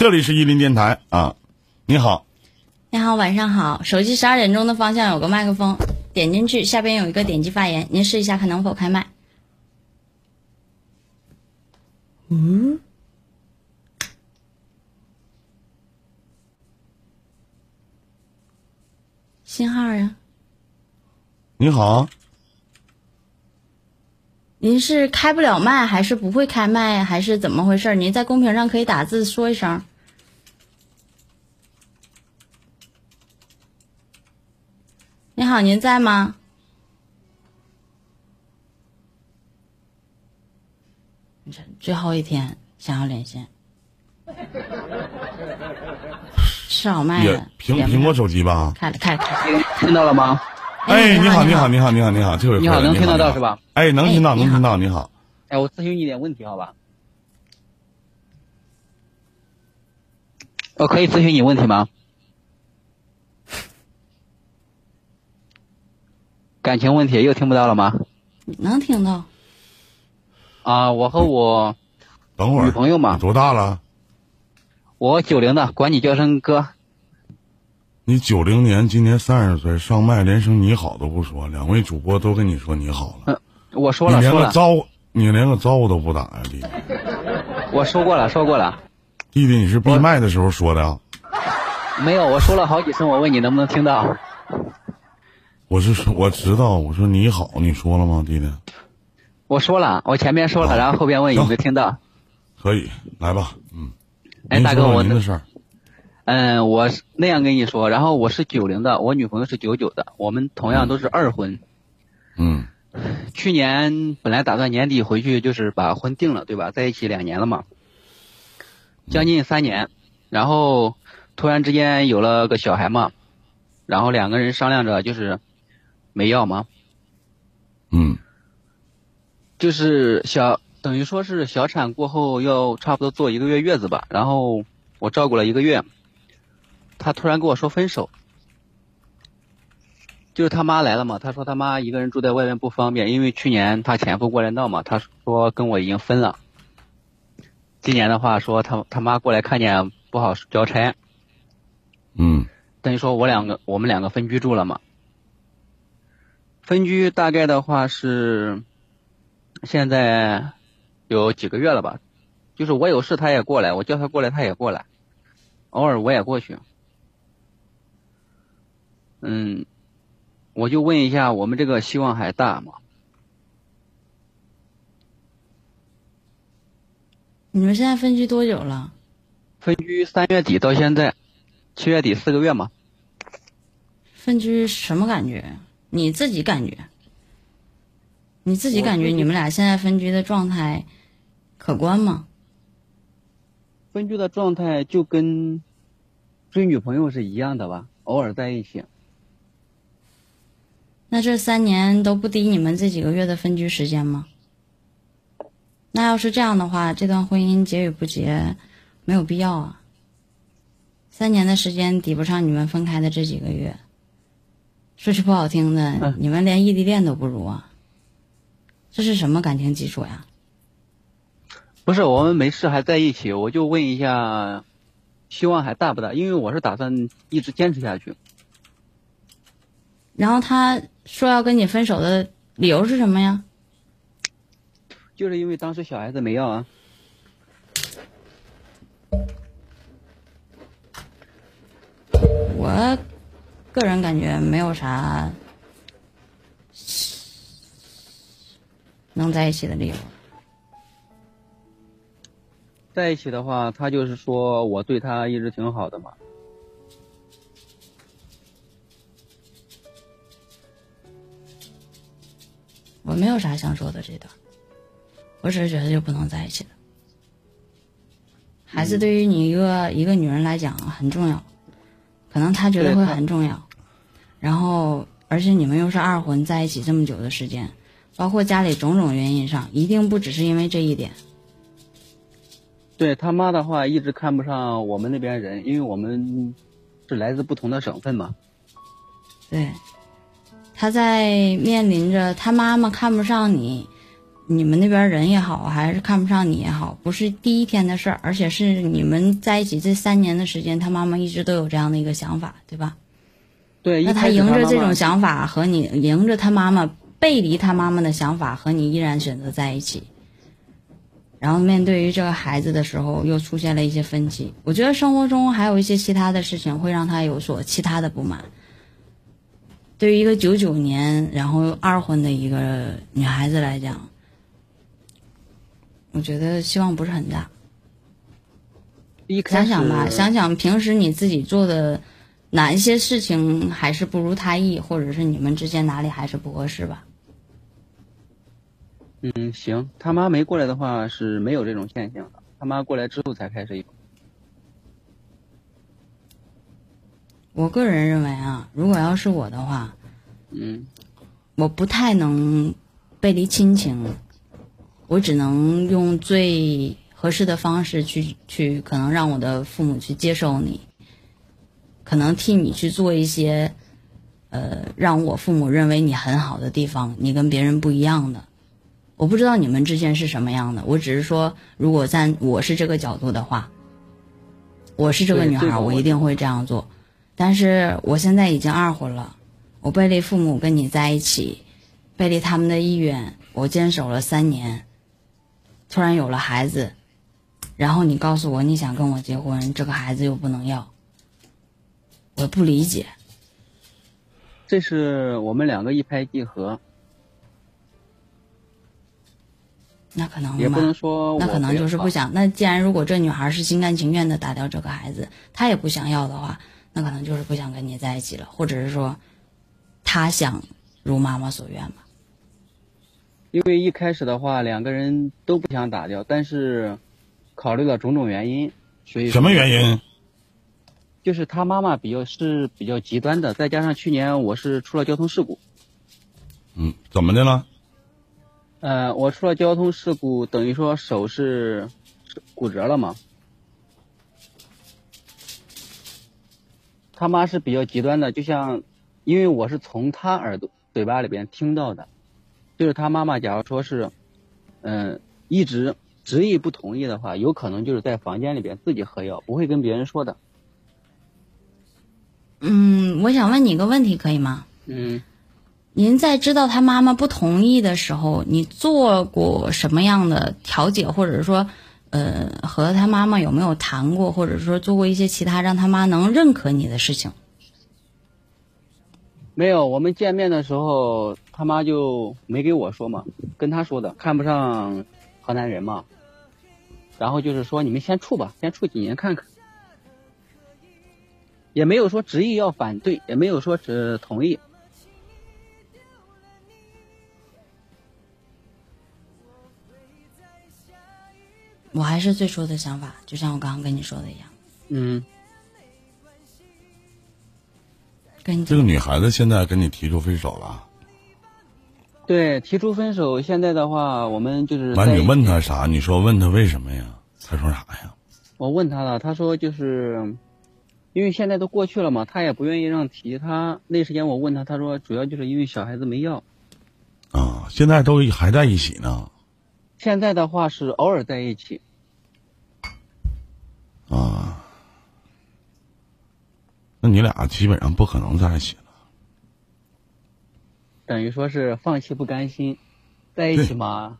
这里是伊林电台啊，你好，你好，晚上好。手机十二点钟的方向有个麦克风，点进去，下边有一个点击发言，您试一下看能否开麦。嗯，信号呀？你好，您是开不了麦，还是不会开麦，还是怎么回事？您在公屏上可以打字说一声。你好，您在吗？这最后一天想要连线，试好麦也了。苹苹果手机吧？开了，开了，开。听到了吗？哎，你好，你你好，，你好，你好，你好，这回你好能听得到是吧？哎，能听到，能听到，你好，哎，我咨询你点问题，好吧？我可以咨询你问题吗？感情问题又听不到了吗？能听到。啊，我和我等会儿。女朋友嘛多大了？我九零的，管你叫声哥。你九零年，今年三十岁，上麦连声你好都不说，两位主播都跟你说你好了，我说你连了说了，个招，你连个招呼都不打呀，弟弟。我说过了说过了，弟弟，你是闭麦的时候说的啊？没有，我说了好几声，我问你能不能听到？我是说，我知道，我说你好，你说了吗，弟弟？我说了，我前面说了，好然后后边问有没有听到？可以，来吧，嗯。哎，大哥，我您的事儿。嗯，我是那样跟你说，然后我是九零的，我女朋友是九九的，我们同样都是二婚。嗯去年本来打算年底回去，就是把婚定了，对吧？在一起两年了嘛，将近三年，然后突然之间有了个小孩嘛，然后两个人商量着就是没要吗，嗯。就是小等于说是小产过后要差不多坐一个月月子吧，然后我照顾了一个月，他突然跟我说分手，就是他妈来了嘛，他说他妈一个人住在外面不方便，因为去年他前夫过来闹嘛，他说跟我已经分了，今年的话说他他妈过来看见不好交差，嗯。等于说我两个我们两个分居住了嘛，分居大概的话是现在有几个月了吧，就是我有事他也过来，我叫他过来他也过来，偶尔我也过去。嗯，我就问一下，我们这个希望还大吗？你们现在分居多久了？分居三月底到现在，七月底四个月嘛。分居什么感觉？你自己感觉？你自己感觉你们俩现在分居的状态可观吗？分居的状态就跟追女朋友是一样的吧，偶尔在一起。那这三年都不抵你们这几个月的分居时间吗？那要是这样的话，这段婚姻结与不结没有必要啊。三年的时间抵不上你们分开的这几个月。说句不好听的，嗯你们连异地恋都不如啊。这是什么感情基础呀？不是，我们没事还在一起，我就问一下，希望还大不大？因为我是打算一直坚持下去。然后他说要跟你分手的理由是什么呀？就是因为当时小孩子没要啊。我个人感觉没有啥能在一起的理由。在一起的话，他就是说我对他一直挺好的嘛。我没有啥想说的这段，我只是觉得就不能在一起了。孩子对于你一个一个女人来讲很重要，可能他觉得会很重要。然后，而且你们又是二婚，在一起这么久的时间，包括家里种种原因上，一定不只是因为这一点。对他妈的话，一直看不上我们那边人，因为我们是来自不同的省份嘛。对，他在面临着他妈妈看不上你，你们那边人也好，还是看不上你也好，不是第一天的事儿，而且是你们在一起这三年的时间，他妈妈一直都有这样的一个想法，对吧？对，那他迎着这种想法和你迎着他妈妈背离他妈妈的想法和你依然选择在一起，然后面对于这个孩子的时候又出现了一些分歧。我觉得生活中还有一些其他的事情会让他有所其他的不满。对于一个九九年然后二婚的一个女孩子来讲，我觉得希望不是很大。想想吧，想想平时你自己做的哪一些事情还是不如他意，或者是你们之间哪里还是不合适吧？嗯，行，他妈没过来的话是没有这种现象的，他妈过来之后才开始有。我个人认为啊，如果要是我的话，嗯，我不太能背离亲情，我只能用最合适的方式去去，可能让我的父母去接受你，可能替你去做一些，呃，让我父母认为你很好的地方，你跟别人不一样的。我不知道你们之间是什么样的，我只是说，如果在我是这个角度的话，我是这个女孩，我一定会这样做。但是我现在已经二婚了，我背离父母跟你在一起，背离他们的意愿，我坚守了三年，突然有了孩子，然后你告诉我你想跟我结婚，这个孩子又不能要，我不理解。这是我们两个一拍即合，那可能也不能，说我那可能就是不想。那既然如果这女孩是心甘情愿的打掉这个孩子，她也不想要的话，那可能就是不想跟你在一起了，或者是说，她想如妈妈所愿吧。因为一开始的话，两个人都不想打掉，但是考虑了种种原因，所以什么原因？就是他妈妈比较是比较极端的，再加上去年我是出了交通事故，嗯，怎么的了？呃，我出了交通事故，等于说手是是骨折了嘛。他妈是比较极端的，就像，因为我是从他耳朵嘴巴里边听到的，就是他妈妈假如说是，嗯、一直执意不同意的话，有可能就是在房间里边自己喝药，不会跟别人说的。嗯，我想问你一个问题，可以吗？嗯，您在知道他妈妈不同意的时候，你做过什么样的调解，或者说，呃，和他妈妈有没有谈过，或者说做过一些其他让他妈能认可你的事情？没有，我们见面的时候，他妈就没给我说嘛，跟他说的，看不上河南人嘛，然后就是说你们先处吧，先处几年看看，也没有说执意要反对，也没有说只同意。我还是最初的想法，就像我刚刚跟你说的一样，嗯，跟你这个女孩子现在跟你提出分手了，对，提出分手，现在的话，我们就是完你问他啥？你说问他为什么呀？他说啥呀？我问他了，他说就是，因为现在都过去了嘛，他也不愿意让提。他那时间我问他，他说主要就是因为小孩子没要。啊，现在都还在一起呢。现在的话是偶尔在一起，啊，那你俩基本上不可能在一起了。等于说是放弃不甘心，在一起嘛，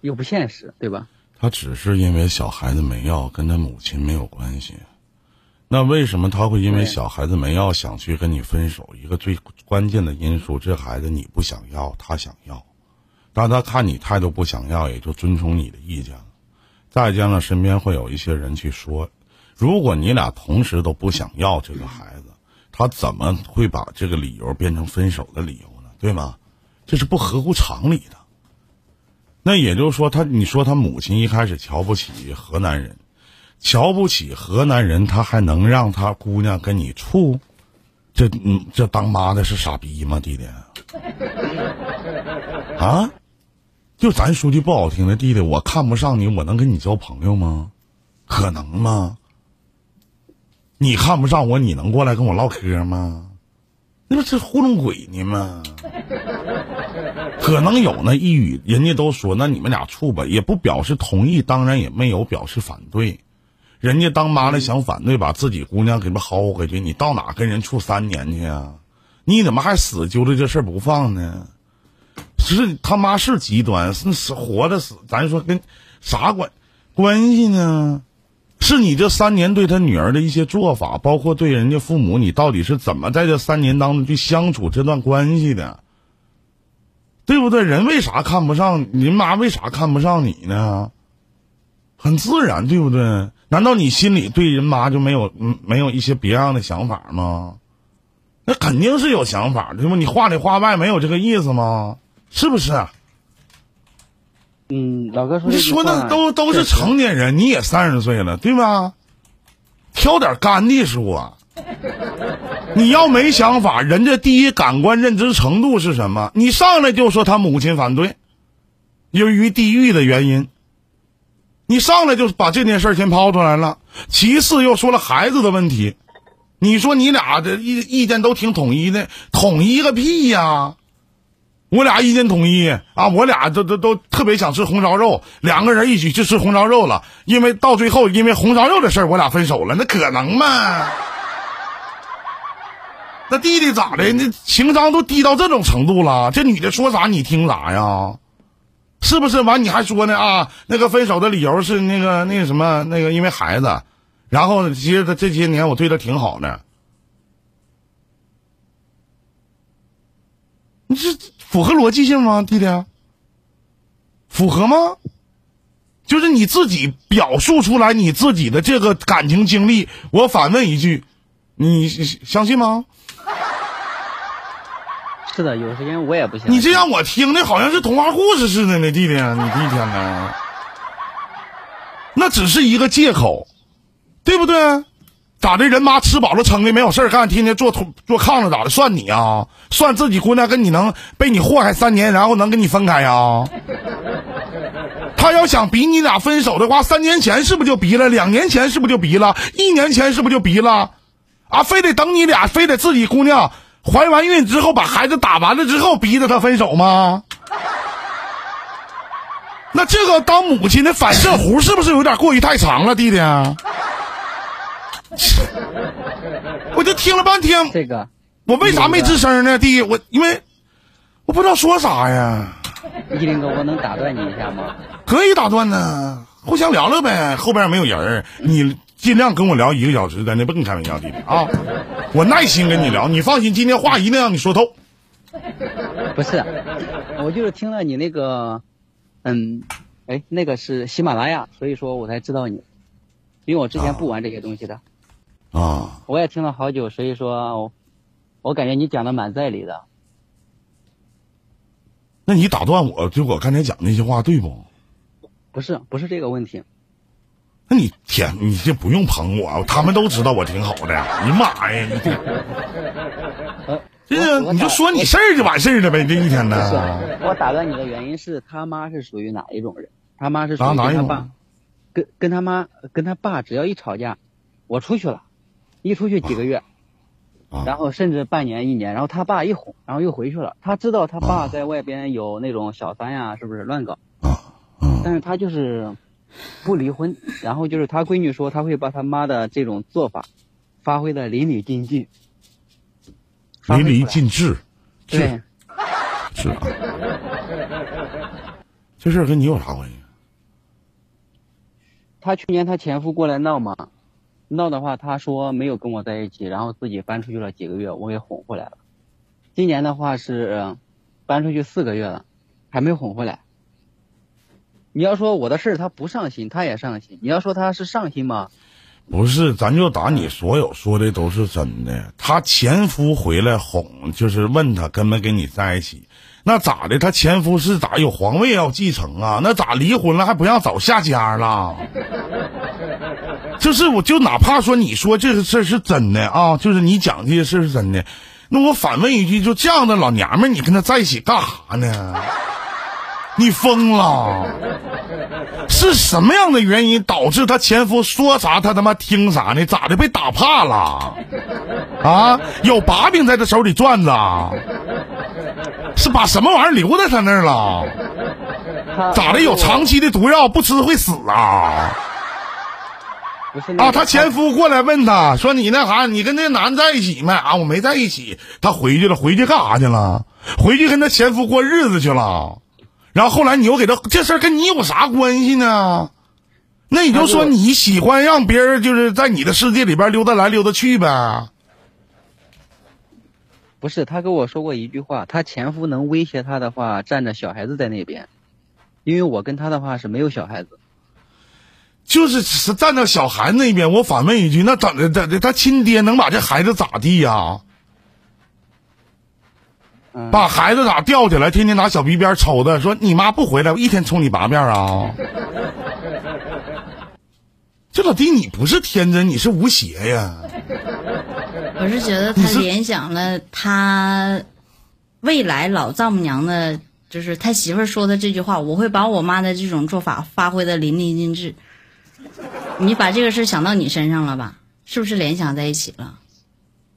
又不现实，对吧？他只是因为小孩子没要，跟他母亲没有关系。那为什么他会因为小孩子没要想去跟你分手？一个最关键的因素，这孩子你不想要，他想要，但他看你态度不想要，也就遵从你的意见了。再加上身边会有一些人去说，如果你俩同时都不想要这个孩子，他怎么会把这个理由变成分手的理由呢？对吗？这是不合乎常理的。那也就是说，他你说他母亲一开始瞧不起河南人，瞧不起河南人，他还能让他姑娘跟你处？这嗯，这当妈的是傻逼吗，弟弟？啊？就咱说句不好听的，弟弟，我看不上你，我能跟你交朋友吗？可能吗？你看不上我，你能过来跟我唠嗑吗？那不是糊弄鬼呢吗？可能有那一语，人家都说那你们俩处吧，也不表示同意，当然也没有表示反对。人家当妈的想反对，把自己姑娘给他薅回去，你到哪跟人处三年去啊？你怎么还死揪着这事儿不放呢？是他妈是极端，是死活着死，咱说跟啥关关系呢？是你这三年对他女儿的一些做法，包括对人家父母，你到底是怎么在这三年当中去相处这段关系的？对不对？人为啥看不上您妈？为啥看不上你呢？很自然，对不对？难道你心里对人妈就没有没有一些别样的想法吗？那肯定是有想法，对吗？你话里话外没有这个意思吗？是不是？嗯，老哥说你说的那都都是成年人，你也三十岁了，对吧？挑点干的说。你要没想法，人家第一感官认知程度是什么？你上来就说他母亲反对，由于地域的原因，你上来就把这件事先抛出来了。其次又说了孩子的问题，你说你俩这意意见都挺统一的，统一个屁呀！我俩意见统一啊，我俩都都都特别想吃红烧肉，两个人一起去吃红烧肉了，因为到最后因为红烧肉的事儿我俩分手了，那可能吗？那弟弟咋的？那情商都低到这种程度了，这女的说啥你听啥呀？是不是？完你还说呢啊？那个分手的理由是那个那个什么那个因为孩子，然后其实他这些年我对他挺好的，你这符合逻辑性吗，弟弟？符合吗？就是你自己表述出来你自己的这个感情经历，我反问一句，你相信吗？是的，有时间我也不信。你这让我听的好像是童话故事似的呢，弟弟，你这一天呢，那只是一个借口，对不对？咋的？人妈吃饱了撑的，没有事干，天天坐坐炕上咋的？算你啊？算自己姑娘跟你能被你祸害三年，然后能跟你分开啊？他要想逼你俩分手的话，三年前是不是就逼了？两年前是不是就逼了？一年前是不是就逼了？啊，非得等你俩，非得自己姑娘。怀完孕之后，把孩子打完了之后，逼着他分手吗？那这个当母亲的反射弧是不是有点过于太长了，弟弟？我就听了半天，这个我为啥没吱声呢？弟，我因为我不知道说啥呀。依林哥，我能打断你一下吗？可以打断呢，互相聊聊呗。后边没有人，你。尽量跟我聊一个小时，咱就不跟你开玩笑，弟弟啊！我耐心跟你聊，你放心，今天话一定让你说透。不是，我就是听了你那个，嗯，哎，那个是喜马拉雅，所以说我才知道你，因为我之前不玩这些东西的。啊。我也听了好久，所以说我我感觉你讲的蛮在理的。那你打断我，就我刚才讲那些话对不？不是，不是这个问题。那你天，你这不用捧我，他们都知道我挺好的。你妈呀，你这，这个你就说你事儿就完事儿了呗，这一天呢。我打断你的原因是他妈是属于哪一种人？他妈是属于跟他爸，跟跟他妈跟他爸只要一吵架，我出去了，一出去几个月，然后甚至半年一年，然后他爸一哄，然后又回去了。他知道他爸在外边有那种小三呀，是不是乱搞？但是他就是。不离婚，然后就是他闺女说他会把他妈的这种做法发挥的淋漓尽致，淋漓尽致，对，是啊，这事儿跟你有啥关系？他去年他前夫过来闹嘛，闹的话他说没有跟我在一起，然后自己搬出去了几个月，我给哄回来了。今年的话是搬出去四个月了，还没哄回来。你要说我的事儿他不上心，他也上心。你要说他是上心吗？不是，咱就打你所有说的都是真的。他前夫回来哄，就是问他跟没跟你在一起，那咋的？他前夫是咋有皇位要继承啊？那咋离婚了还不让早下家了？就是我就哪怕说你说这个事是真的啊，就是你讲这些事是真的，那我反问一句，就这样的老娘们，你跟他在一起干啥呢？你疯了？是什么样的原因导致他前夫说啥他他妈听啥呢？咋的被打怕了？啊？有把柄在他手里攥着？是把什么玩意儿留在他那儿了？咋的？有长期的毒药不吃会死啊？不是那啊，她前夫过来问她说：“你那啥，你跟那男在一起没？”啊，我没在一起。她回去了，回去干啥去了？回去跟她前夫过日子去了。然后后来你又给她这事儿跟你有啥关系呢？那你就说你喜欢让别人就是在你的世界里边溜达来溜达去呗。不是她跟我说过一句话，她前夫能威胁她的话，站着小孩子在那边，因为我跟她的话是没有小孩子。就是是站到小孩那边，我反问一句，那怎的怎的？他亲爹能把这孩子咋地呀、嗯，把孩子咋吊起来，天天拿小皮鞭抽的，说你妈不回来，我一天抽你八遍啊！这老弟，你不是天真，你是无邪呀！我是觉得他联想了他未来老丈母娘的，就是他媳妇儿说的这句话，我会把我妈的这种做法发挥的淋漓尽致。你把这个事想到你身上了吧？是不是联想在一起了？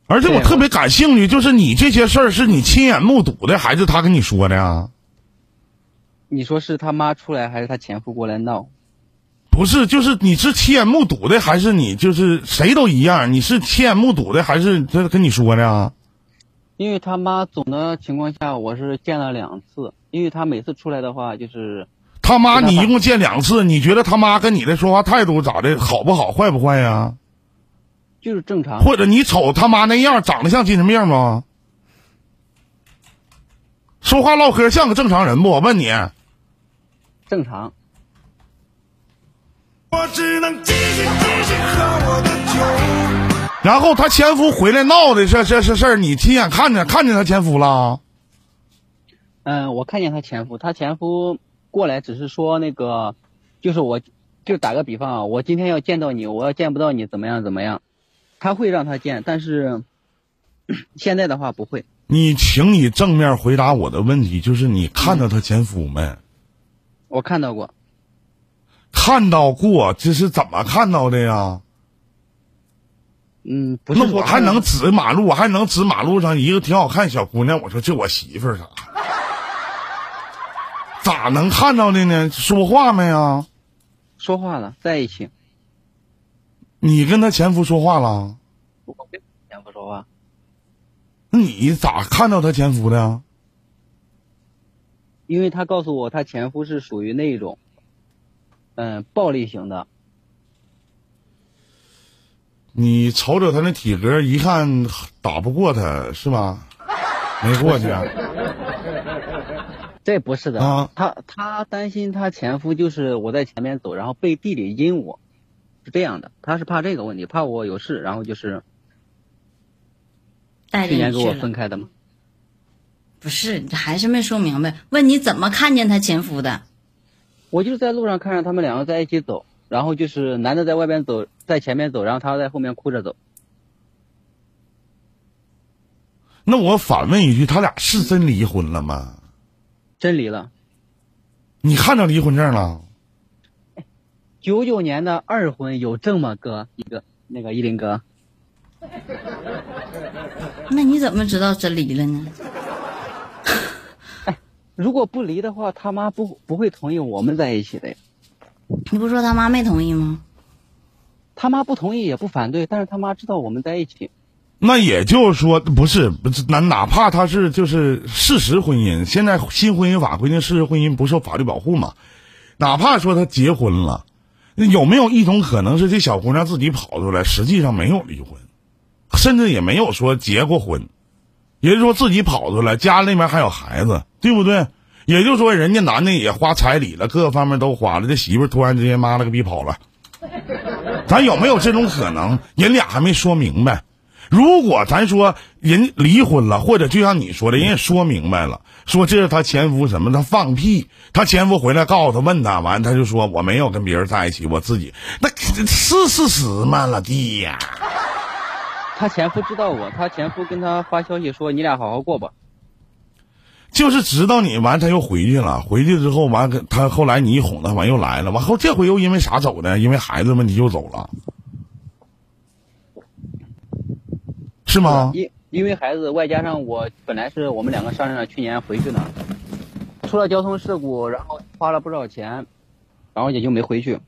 而且我特别感兴趣，就是你这些事儿是你亲眼目睹的，还是他跟你说的呀？你说是他妈出来，还是他前夫过来闹？不是，就是你是亲眼目睹的，还是你就是谁都一样？你是亲眼目睹的，还是他跟你说的呀？因为他妈总的情况下，我是见了两次，因为他每次出来的话就是他妈，你一共见两次，你觉得他妈跟你的说话态度咋的？好不好？坏不坏呀？就是正常。或者你瞅他妈那样，长得像精神病吗？说话唠嗑像个正常人不？我问你，正常。我只能继续继续喝我的酒。然后他前夫回来闹的这这这事儿，你亲眼看见看见他前夫了？嗯，我看见他前夫，他前夫过来只是说那个，就是我，就打个比方啊，我今天要见到你，我要见不到你怎么样怎么样，他会让他见，但是 现在的话不会。你请你正面回答我的问题，就是你看到他前夫没？我看到过，看到过，这是怎么看到的呀？嗯，不是那我还能指马路，我还能指马路上一个挺好看小姑娘，我说这我媳妇儿啥？咋能看到的呢？说话没啊？说话了，在一起，你跟他前夫说话了？我跟前夫说话，那你咋看到他前夫的？因为他告诉我他前夫是属于那种，嗯，暴力型的，你瞅瞅他那体格，一看打不过他是吧？没过去啊？这不是的，啊他他担心他前夫就是我在前面走，然后背地里阴我，是这样的，他是怕这个问题，怕我有事，然后就是带去年跟我分开的吗。不是，你还是没说明白。问你怎么看见他前夫的？我就是在路上看着他们两个在一起走，然后就是男的在外边走，在前面走，然后他在后面哭着走。那我反问一句，他俩是真离婚了吗？真离了，你看着离婚证了？九九年的二婚有证吗，哥一个那个依林哥，那你怎么知道真离了呢？如果不离的话，他妈不不会同意我们在一起的呀。你不说他妈没同意吗？他妈不同意也不反对，但是他妈知道我们在一起。那也就是说，不是不是，哪哪怕他是就是事实婚姻，现在新婚姻法规定事实婚姻不受法律保护嘛，哪怕说他结婚了，有没有一种可能是这小姑娘自己跑出来，实际上没有离婚，甚至也没有说结过婚，也就是说自己跑出来，家里面还有孩子，对不对？也就是说，人家男的也花彩礼了，各个方面都花了，这媳妇突然之间妈了个逼跑了，咱有没有这种可能？人俩还没说明白。如果咱说人离婚了，或者就像你说的，人也说明白了，说这是他前夫什么，他放屁，他前夫回来告诉他，问他完，他就说我没有跟别人在一起，我自己那是事实吗，老弟呀？他前夫知道我，他前夫跟他发消息说你俩好好过吧。就是知道你完，他又回去了。回去之后完，跟他后来你一哄他，完又来了。完后这回又因为啥走的？因为孩子问题又走了，是吗？因因为孩子，外加上我本来是我们两个商量着去年回去呢，出了交通事故，然后花了不少钱，然后也就没回去。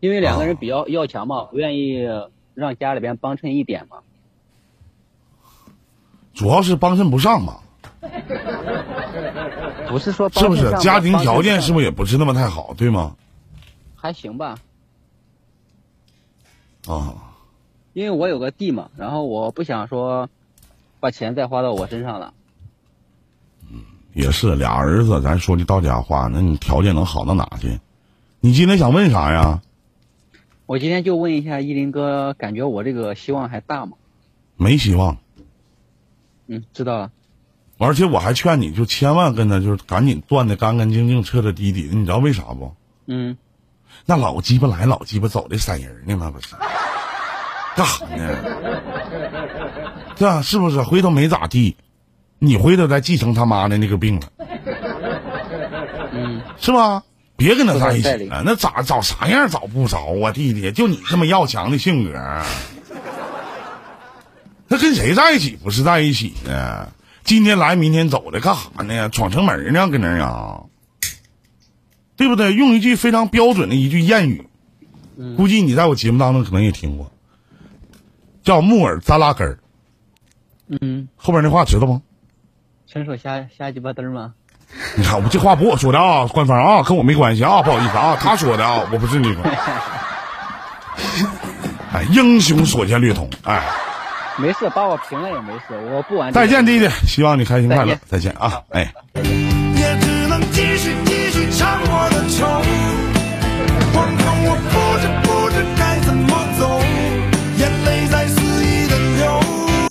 因为两个人比较要强嘛，不愿意让家里边帮衬一点嘛。主要是帮衬不上嘛，不是说是不是？家庭条件是不不是也不是那么太好，对吗？还行吧？啊，因为我有个弟嘛，然后我不想说把钱再花到我身上了。嗯也是俩儿子，咱说句到家话，那你条件能好到哪去？你今天想问啥呀？我今天就问一下依林哥，感觉我这个希望还大吗？没希望，嗯，知道了。而且我还劝你，就千万跟他就是赶紧断的干干净净、彻彻底底的，你知道为啥不？嗯，那老鸡巴来老鸡巴走的散人呢，那不是？干啥呢？对啊，是不是？回头没咋地，你回头再继承他妈的那个病了，嗯，是吧？别跟他在一起了，那咋找啥样找不着啊，弟弟？就你这么要强的性格，那跟谁在一起不是在一起呢？今天来明天走的，干啥呢？闯城门呢？搁那儿啊？对不对？用一句非常标准的一句谚语，嗯估计你在我节目当中可能也听过，叫木耳扎拉根儿。嗯，后边那话知道吗？伸手瞎瞎鸡巴嘚儿吗？你看，我这话不我说的啊，官方啊，跟我没关系啊，不好意思啊，他说的啊，我不是那个。哎，英雄所见略同。哎，没事，把我平了也没事，我不玩。再见，弟弟，希望你开心快乐再见，再见啊，哎。也只能继续继续唱我的